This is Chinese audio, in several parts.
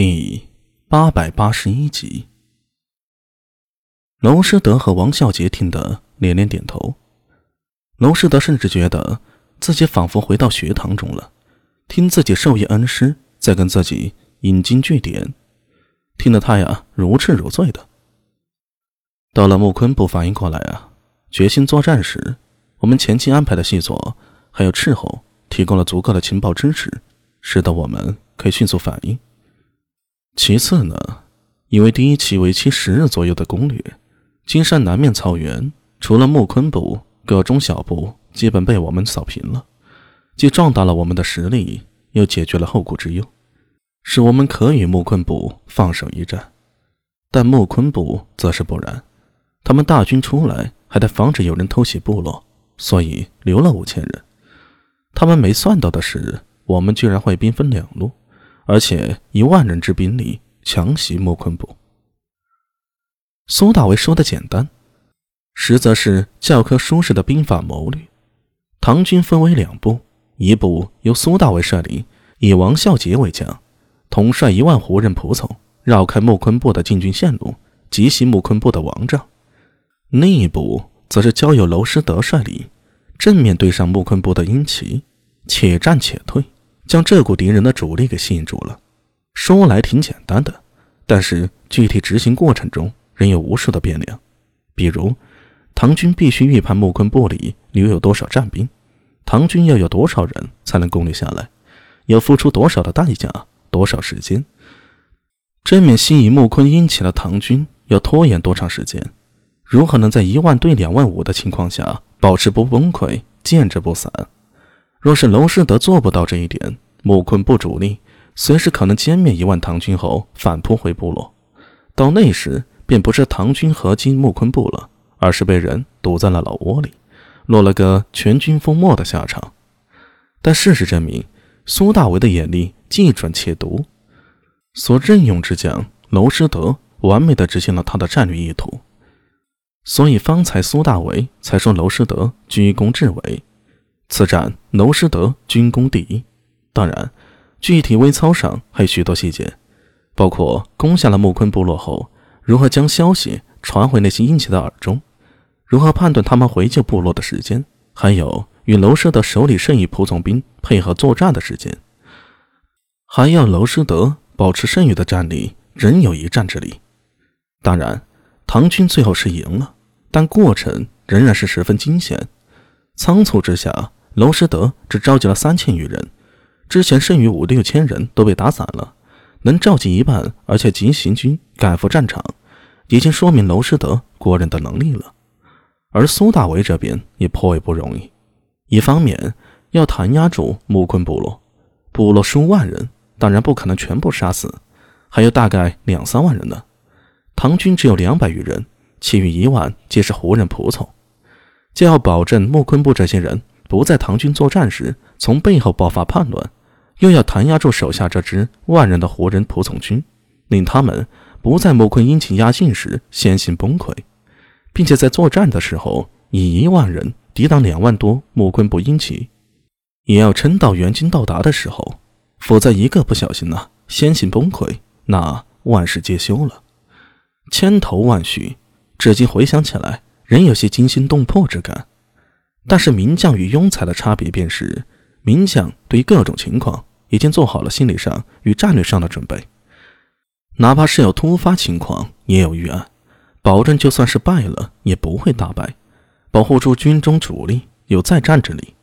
第八百八十一集，娄师德和王孝杰听得连连点头。娄师德甚至觉得自己仿佛回到学堂中了，听自己授业恩师在跟自己引经据典，听得他呀如痴如醉的。到了木坤部反应过来啊，决心作战时，我们前期安排的细作还有斥候提供了足够的情报支持，使得我们可以迅速反应。其次呢，因为第一期为期十日左右的攻略，金山南面草原除了木坤部，各中小部基本被我们扫平了，既壮大了我们的实力，又解决了后顾之忧，使我们可与木坤部放手一战。但木坤部则是不然，他们大军出来还得防止有人偷袭部落，所以留了五千人。他们没算到的是，我们居然会兵分两路。而且以万人之兵力强袭木坤部。苏大为说的简单，实则是教科书式的兵法谋略。唐军分为两部，一部由苏大为率领，以王孝杰为将，统帅一万胡人仆从，绕开木坤部的进军线路，急袭木坤部的王帐；另一部则是交由娄师德率领，正面对上木坤部的鹰旗，且战且退。将这股敌人的主力给吸引住了。说来挺简单的，但是具体执行过程中仍有无数的变量。比如，唐军必须预判木坤部里留有多少战兵，唐军要有多少人才能攻略下来，要付出多少的代价，多少时间。正面吸引木坤英起的唐军要拖延多长时间？如何能在一万对两万五的情况下保持不崩溃、坚持不散？若是娄师德做不到这一点，木坤部主力随时可能歼灭一万唐军后反扑回部落，到那时便不是唐军合击木坤部了，而是被人堵在了老窝里，落了个全军覆没的下场。但事实证明，苏大为的眼力既准且毒，所任用之将娄师德完美的执行了他的战略意图，所以方才苏大为才说娄师德居功至伟。此战，娄师德军功第一。当然，具体微操上还有许多细节，包括攻下了木坤部落后，如何将消息传回那些殷切的耳中，如何判断他们回救部落的时间，还有与娄师德手里剩余仆从兵配合作战的时间，还要娄师德保持剩余的战力，仍有一战之力。当然，唐军最后是赢了，但过程仍然是十分惊险。仓促之下。娄师德只召集了三千余人，之前剩余五六千人都被打散了，能召集一半，而且急行军赶赴战场，已经说明娄师德过人的能力了。而苏大为这边也颇为不容易，一方面要弹压住木昆部落，部落数万人，当然不可能全部杀死，还有大概两三万人呢。唐军只有两百余人，其余一万皆是胡人仆从，就要保证木昆部这些人。不在唐军作战时从背后爆发叛乱，又要弹压住手下这支万人的胡人仆从军，令他们不在木坤殷勤压境时先行崩溃，并且在作战的时候以一万人抵挡两万多木坤部殷勤，也要撑到援军到达的时候，否则一个不小心呢，先行崩溃，那万事皆休了。千头万绪，至今回想起来，仍有些惊心动魄之感。但是名将与庸才的差别便是，名将对于各种情况已经做好了心理上与战略上的准备，哪怕是有突发情况也有预案，保证就算是败了也不会大败，保护住军中主力有再战之力。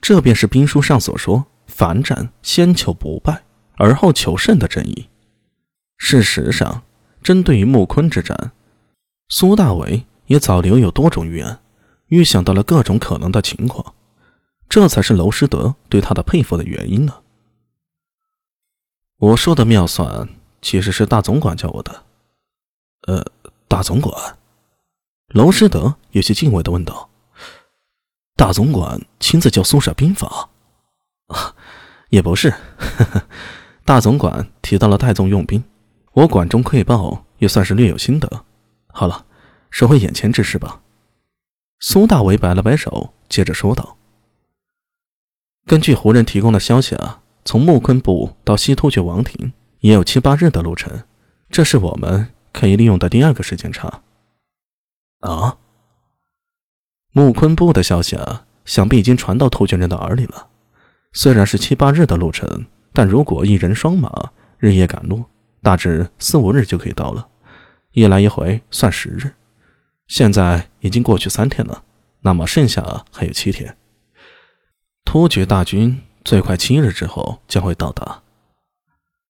这便是兵书上所说“凡战先求不败，而后求胜”的真意。事实上，针对于木坤之战，苏大为也早留有多种预案。预想到了各种可能的情况，这才是娄师德对他的佩服的原因呢。我说的妙算，其实是大总管教我的。呃，大总管，娄师德有些敬畏的问道：“大总管亲自教苏舍兵法？”啊，也不是，大总管提到了太宗用兵，我管中窥豹，也算是略有心得。好了，说回眼前之事吧。苏大伟摆了摆手，接着说道：“根据胡人提供的消息啊，从木昆部到西突厥王庭，也有七八日的路程，这是我们可以利用的第二个时间差。啊！木昆部的消息啊，想必已经传到突厥人的耳里了。虽然是七八日的路程，但如果一人双马，日夜赶路，大致四五日就可以到了。一来一回算十日，现在已经过去三天了，那么剩下还有七天。突厥大军最快七日之后将会到达。